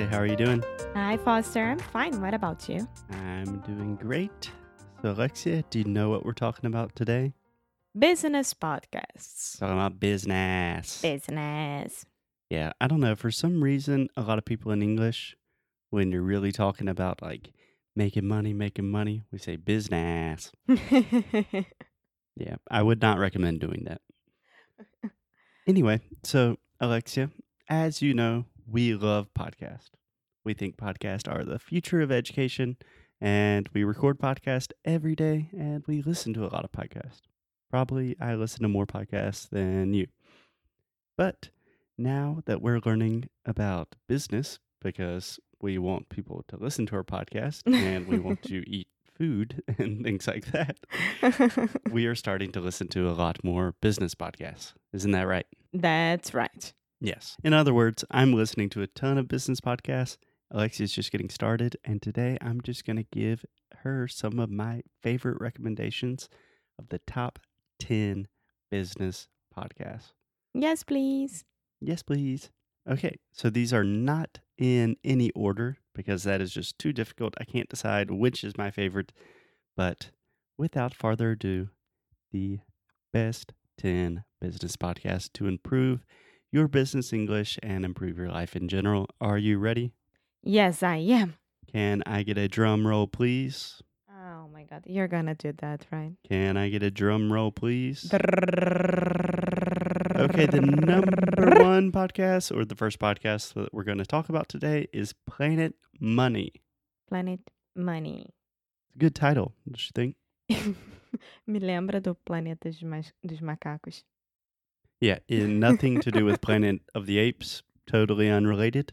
Alexia, how are you doing? Hi, Foster. I'm fine. What about you? I'm doing great. So, Alexia, do you know what we're talking about today? Business podcasts. Talking about business. Business. Yeah, I don't know. For some reason, a lot of people in English, when you're really talking about like making money, making money, we say business. Yeah, I would not recommend doing that. Anyway, so Alexia, as you know, we love podcast. We think podcasts are the future of education, and we record podcasts every day, and we listen to a lot of podcasts. Probably I listen to more podcasts than you. But now that we're learning about business, because we want people to listen to our podcast and we want to eat food and things like that, we are starting to listen to a lot more business podcasts. Isn't that right? That's right. Yes. In other words, I'm listening to a ton of business podcasts. Alexia's just getting started, and today I'm just going to give her some of my favorite recommendations of the top 10 business podcasts. Yes, please. Yes, please. Okay, so these are not in any order because that is just too difficult. I can't decide which is my favorite. But without further ado, the best 10 business podcasts to improve your business English and improve your life in general. Are you ready? Yes, I am. Can I get a drum roll, please? Oh my God. You're going to do that, right? Can I get a drum roll, please? Okay, the number one podcast or the first podcast that we're going to talk about today is Planet Money. Planet Money. Good title, don't you think? Me lembra do Planeta dos Macacos. Yeah, nothing to do with Planet of the Apes, totally unrelated.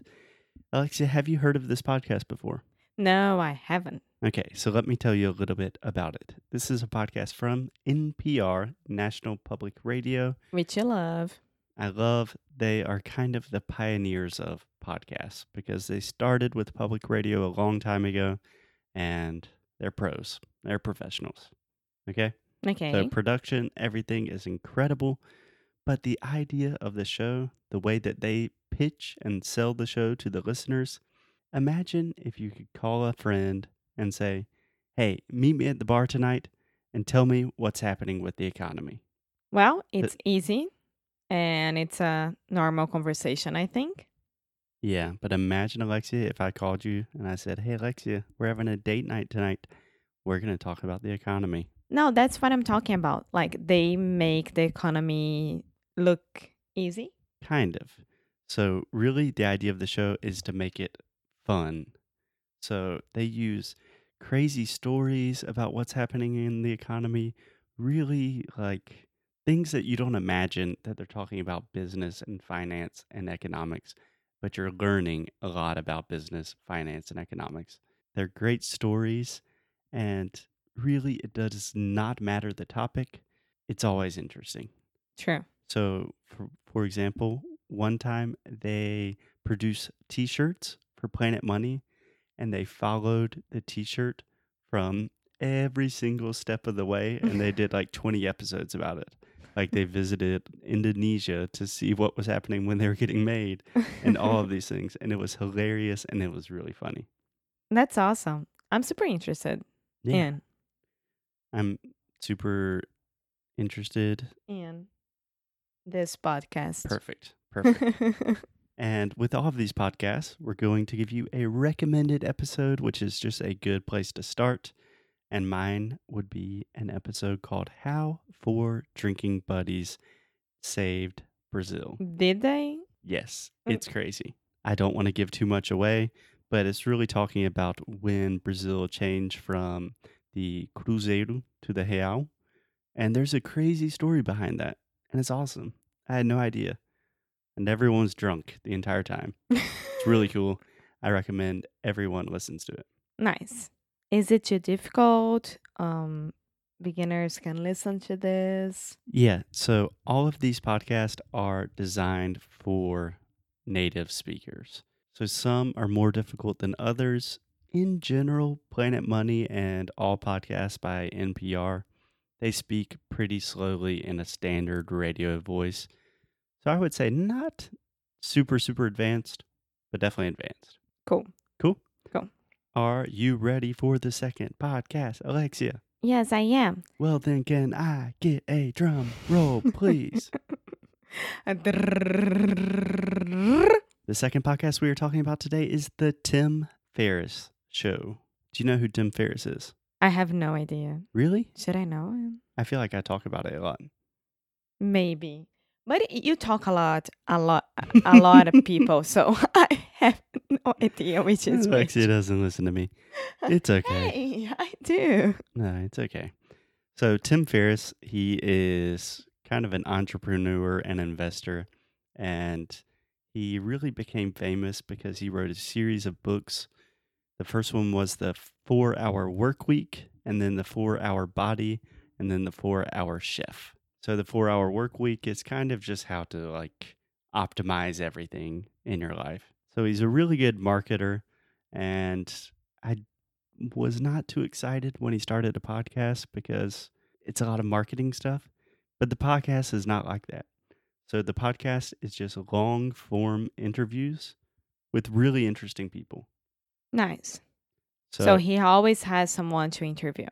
Alexia, have you heard of this podcast before? No, I haven't. Okay, so let me tell you a little bit about it. This is a podcast from NPR, National Public Radio. Which you love. I love they are kind of the pioneers of podcasts because they started with public radio a long time ago and they're pros. They're professionals. Okay? Okay. So production, everything is incredible. But the idea of the show, the way that they pitch and sell the show to the listeners, imagine if you could call a friend and say, Hey, meet me at the bar tonight and tell me what's happening with the economy. well, it's easy and it's a normal conversation, I think. Yeah, but imagine, Alexia, if I called you and I said, Hey, Alexia, we're having a date night tonight. We're going to talk about the economy. No, that's what I'm talking about. Like they make the economy look easy. Kind of. So, really, the idea of the show is to make it fun. So, they use crazy stories about what's happening in the economy, really like things that you don't imagine that they're talking about business and finance and economics, but you're learning a lot about business, finance, and economics. They're great stories, and really, it does not matter the topic, it's always interesting. True. So, for, for example, one time they produced t shirts for Planet Money and they followed the t shirt from every single step of the way and they did like 20 episodes about it. Like they visited Indonesia to see what was happening when they were getting made and all of these things. And it was hilarious and it was really funny. That's awesome. I'm super interested in I'm super interested. in this podcast. Perfect. Perfect. and with all of these podcasts, we're going to give you a recommended episode, which is just a good place to start. And mine would be an episode called How Four Drinking Buddies Saved Brazil. Did they? Yes, Mm. it's crazy. I don't want to give too much away, but it's really talking about when Brazil changed from the Cruzeiro to the Real. And there's a crazy story behind that. And it's awesome. I had no idea. And everyone's drunk the entire time. It's really cool. I recommend everyone listens to it. nice. Is it too difficult? Um, beginners can listen to this. Yeah. So all of these podcasts are designed for native speakers. So some are more difficult than others. In general, Planet Money and all podcasts by NPR, they speak pretty slowly in a standard radio voice. So I would say not super, super advanced, but definitely advanced. Cool. Cool? Cool. Are you ready for the second podcast, Alexia? Yes, I am. Well, then, can I get a drum roll, please? The second podcast we are talking about today is the Tim Ferriss Show. Do you know who Tim Ferriss is? I have no idea. Really? Should I know him? I feel like I talk about it a lot. Maybe. But you talk a lot, a lot, a lot of people, so I have no idea which is which. Alexia doesn't listen to me. It's okay. Hey, I do. No, it's okay. So Tim Ferriss, he is kind of an entrepreneur and investor, and he really became famous because he wrote a series of books. The first one was the Four Hour Work Week, and then the Four Hour Body, and then the Four Hour Chef. So the Four Hour Work Week is kind of just how to like optimize everything in your life. So he's a really good marketer, and I was not too excited when he started a podcast because it's a lot of marketing stuff, but the podcast is not like that. So the podcast is just long form interviews with really interesting people. Nice. So, So, he always has someone to interview.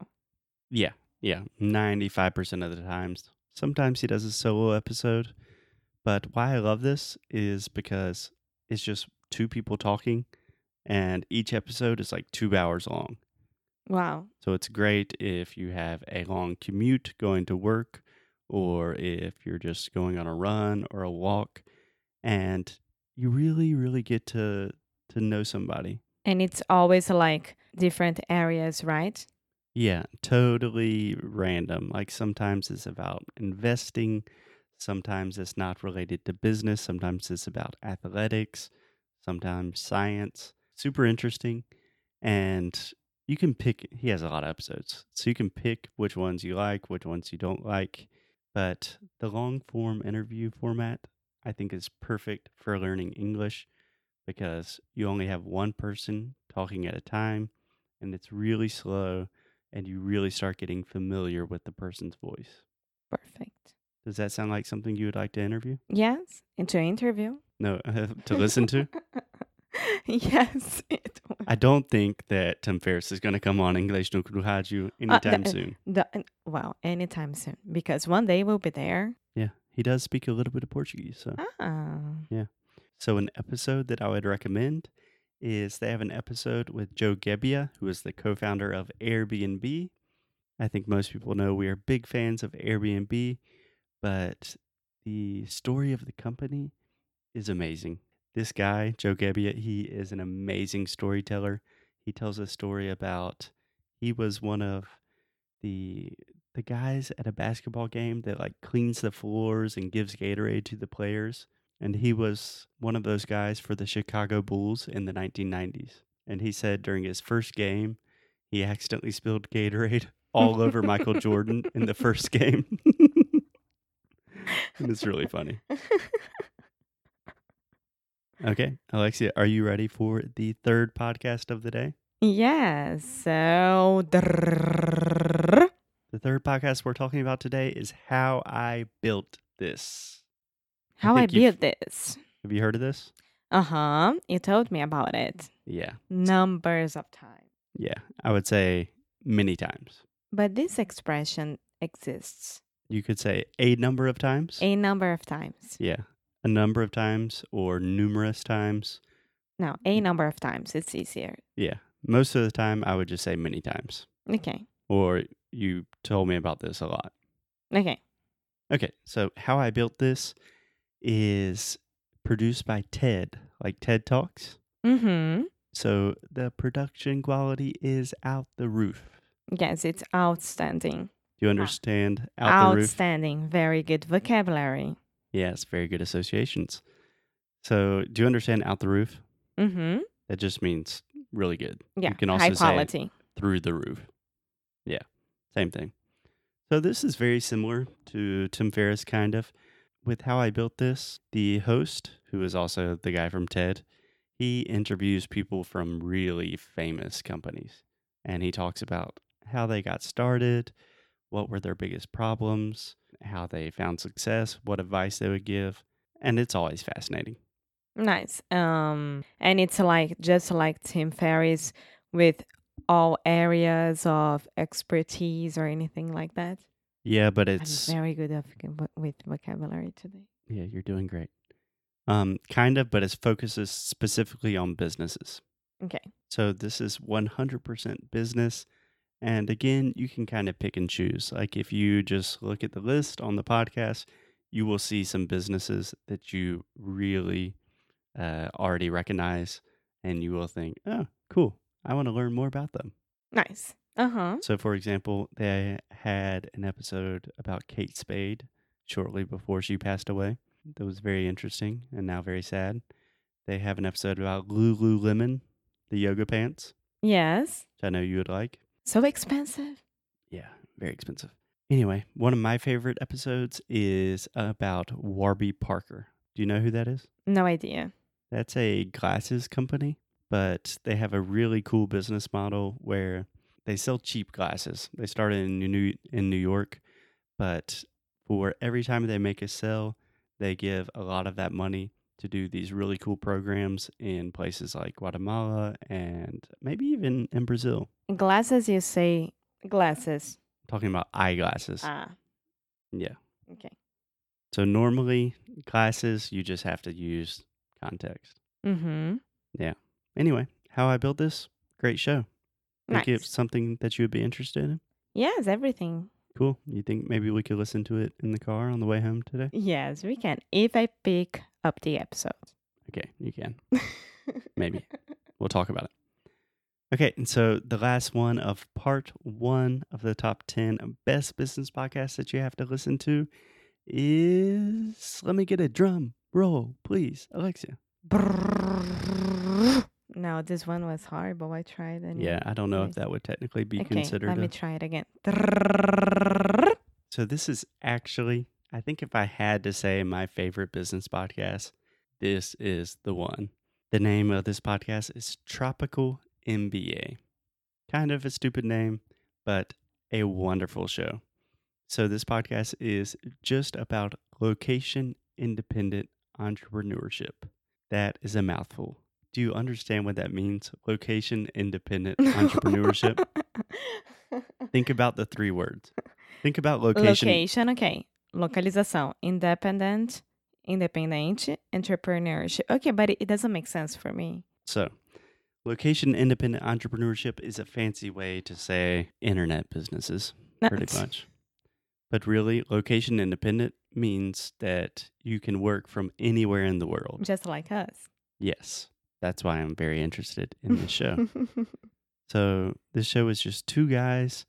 yeah, yeah, 95% of the times. Sometimes he does a solo episode, but why I love this is because it's just two people talking and each episode is like 2 hours long. Wow. So it's great if you have a long commute going to work or if you're just going on a run or a walk and you really really get to to know somebody. And it's always like different areas, right? Yeah, totally random. Like sometimes it's about investing, sometimes it's not related to business, sometimes it's about athletics, sometimes science. Super interesting. And you can pick, he has a lot of episodes. So you can pick which ones you like, which ones you don't like. But the long form interview format, I think, is perfect for learning English because you only have one person talking at a time and it's really slow and you really start getting familiar with the person's voice. Perfect. Does that sound like something you would like to interview? Yes, into interview. No, to listen to? yes. It was. I don't think that Tim Ferriss is going to come on English no Rádio anytime the- soon. The, well, anytime soon, because one day we'll be there. Yeah, he does speak a little bit of Portuguese. So, Ah, so an episode that I would recommend is they have an episode with Joe Gebbia, who is the co-founder of Airbnb. I think most people know we are big fans of Airbnb, but the story of the company is amazing. This guy, Joe Gebbia, he is an amazing storyteller. He tells a story about he was one of the the guys at a basketball game that like cleans the floors and gives Gatorade to the players. And he was one of those guys for the Chicago Bulls in the 1990s. And he said during his first game, he accidentally spilled Gatorade all over Michael Jordan in the first game. and it's really funny. Okay, Alexia, are you ready for the third podcast of the day? yes. So. The third podcast we're talking about today is how I built this. How I built this. Have you heard of this? Uh huh. You told me about it Yeah. numbers of times. Yeah. I would say many times. But this expression exists You could say a number of times. a number of times. Yeah. A number of times or numerous times. No, a number of times. It's easier. Yeah. Most of the time, I would just say many times. Okay. Or you told me about this a lot. Okay. Okay. So, how I built this is produced by TED, like TED Talks. Mm hmm. So, the production quality is out the roof. Yes, it's outstanding. Do you understand out the roof? outstanding. Very good vocabulary. Yes, very good associations. So, do you understand out the roof? Mm hmm. That just means really good. Yeah. You can also high say through the roof. Yeah, same thing. So this is very similar to Tim Ferriss, kind of. With how I built this, the host, who is also the guy from TED, he interviews people from really famous companies. And he talks about how they got started, what were their biggest problems, how they found success, what advice they would give. And it's always fascinating. Nice. Um, and it's like just like Tim Ferriss with all areas of expertise or anything like that. Yeah, but it's. I'm very good at, vo- with vocabulary today. Yeah, you're doing great. Um, kind of, but it focuses specifically on businesses. Okay. So this is 100% business. And again, you can kind of pick and choose. Like if you just look at the list on the podcast, you will see some businesses that you really uh, already recognize, and you will think, oh, cool. I want to learn more about them. Nice. Uh huh. So, for example, they had an episode about Kate Spade shortly before she passed away. That was very interesting and now very sad. They have an episode about Lululemon, the yoga pants, Yes. which I know you would like. So expensive. Yeah, very expensive. Anyway, one of my favorite episodes is about Warby Parker. Do you know who that is? No idea. That's a glasses company, but they have a really cool business model where they sell cheap glasses. They started in New in New York, but for every time they make a sale, they give a lot of that money to do these really cool programs in places like Guatemala and maybe even in Brazil. Glasses, you say glasses. talking about eyeglasses. Ah, yeah. okay. So normally glasses you just have to use context. Mm hmm. Yeah. Anyway, how I built this, great show. Think Nice. it's something that you would be interested in? Yes, everything. Cool. You think maybe we could listen to it in the car on the way home today? Yes, we can. If I pick up the episode. Okay, you can. Maybe. We'll talk about it. Okay, and so the last one of part one of the top 10 best business podcasts that you have to listen to is let me get a drum roll, please, Alexia. No, this one was horrible. I tried and Yeah, I don't know if that would technically be okay, considered. let me try it again. So this is actually, I think if I had to say my favorite business podcast, this is the one. The name of this podcast is Tropical MBA. Kind of a stupid name, but a wonderful show. So this podcast is just about location independent entrepreneurship. That is a mouthful. Do you understand what that means? Location independent entrepreneurship. Think about the three words. Think about location. Location, okay. Localização. Independent, independente, entrepreneurship. Okay, but it, it doesn't make sense for me. So, location independent entrepreneurship is a fancy way to say internet businesses, pretty much. But really, location independent means that you can work from anywhere in the world. Just like us. Yes. That's why I'm very interested in this show. So this show is just two guys.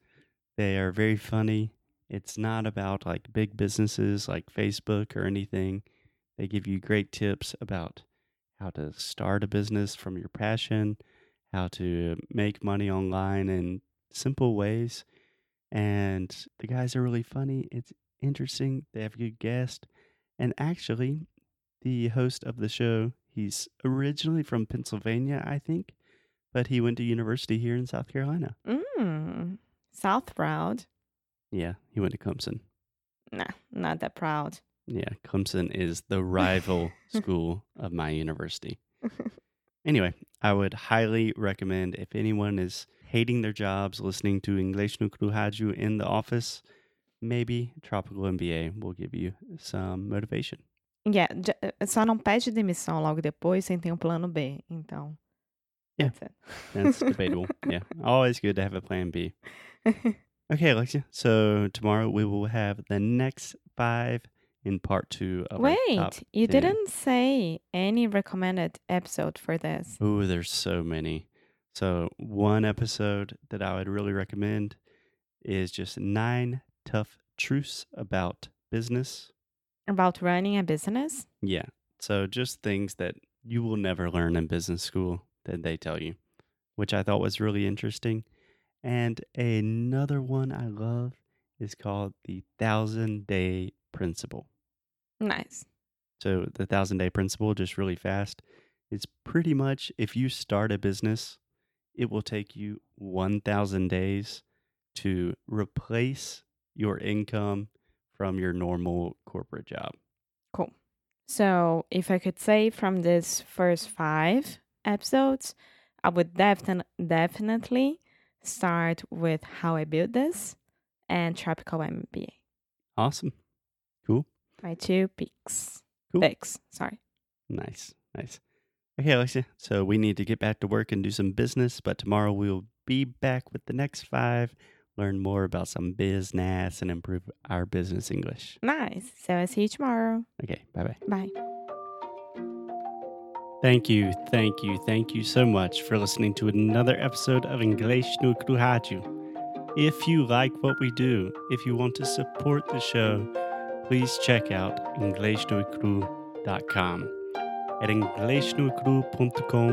They are very funny. It's not about like big businesses like Facebook or anything. They give you great tips about how to start a business from your passion, how to make money online in simple ways. And the guys are really funny. It's interesting. They have good guests. And actually, the host of the show, he's originally from Pennsylvania, I think, but he went to university here in South Carolina. Mm, South proud. Yeah, he went to Clemson. Nah, not that proud. Yeah, Clemson is the rival school of my university. Anyway, I would highly recommend if anyone is hating their jobs listening to English no Kruhaju in the office, maybe Tropical MBA will give you some motivation. Yeah, j- uh, só não pede demissão logo depois sem ter um plano B. Então. Yeah. That's it. That's debatable. Yeah, always good to have a plan B. Okay, Alexia. So tomorrow we will have the next five in part two of Wait, you 10. didn't say any recommended episode for this. Ooh, there's so many. So one episode that I would really recommend is just nine tough truths about business. About running a business? Yeah. So just things that you will never learn in business school that they tell you, which I thought was really interesting. And another one I love is called the thousand day principle. Nice. So the thousand day principle, just really fast, is pretty much if you start a business, it will take you 1,000 days to replace your income from your normal corporate job. Cool. So, if I could say from this first five episodes, I would defin- definitely start with how I built this and Tropical MBA. Awesome. Cool. My two picks. Cool. Picks, sorry. Nice. Nice. Okay, Alexia. So we need to get back to work and do some business, but tomorrow we will be back with the next five, learn more about some business and improve our business English. Nice. So, I'll see you tomorrow. Okay, bye bye. Bye. Thank you, thank you, thank you so much for listening to another episode of English no Kruhaju. If you like what we do, if you want to support the show, please check out EnglishNoCrew.com. At EnglishNoCrew.com,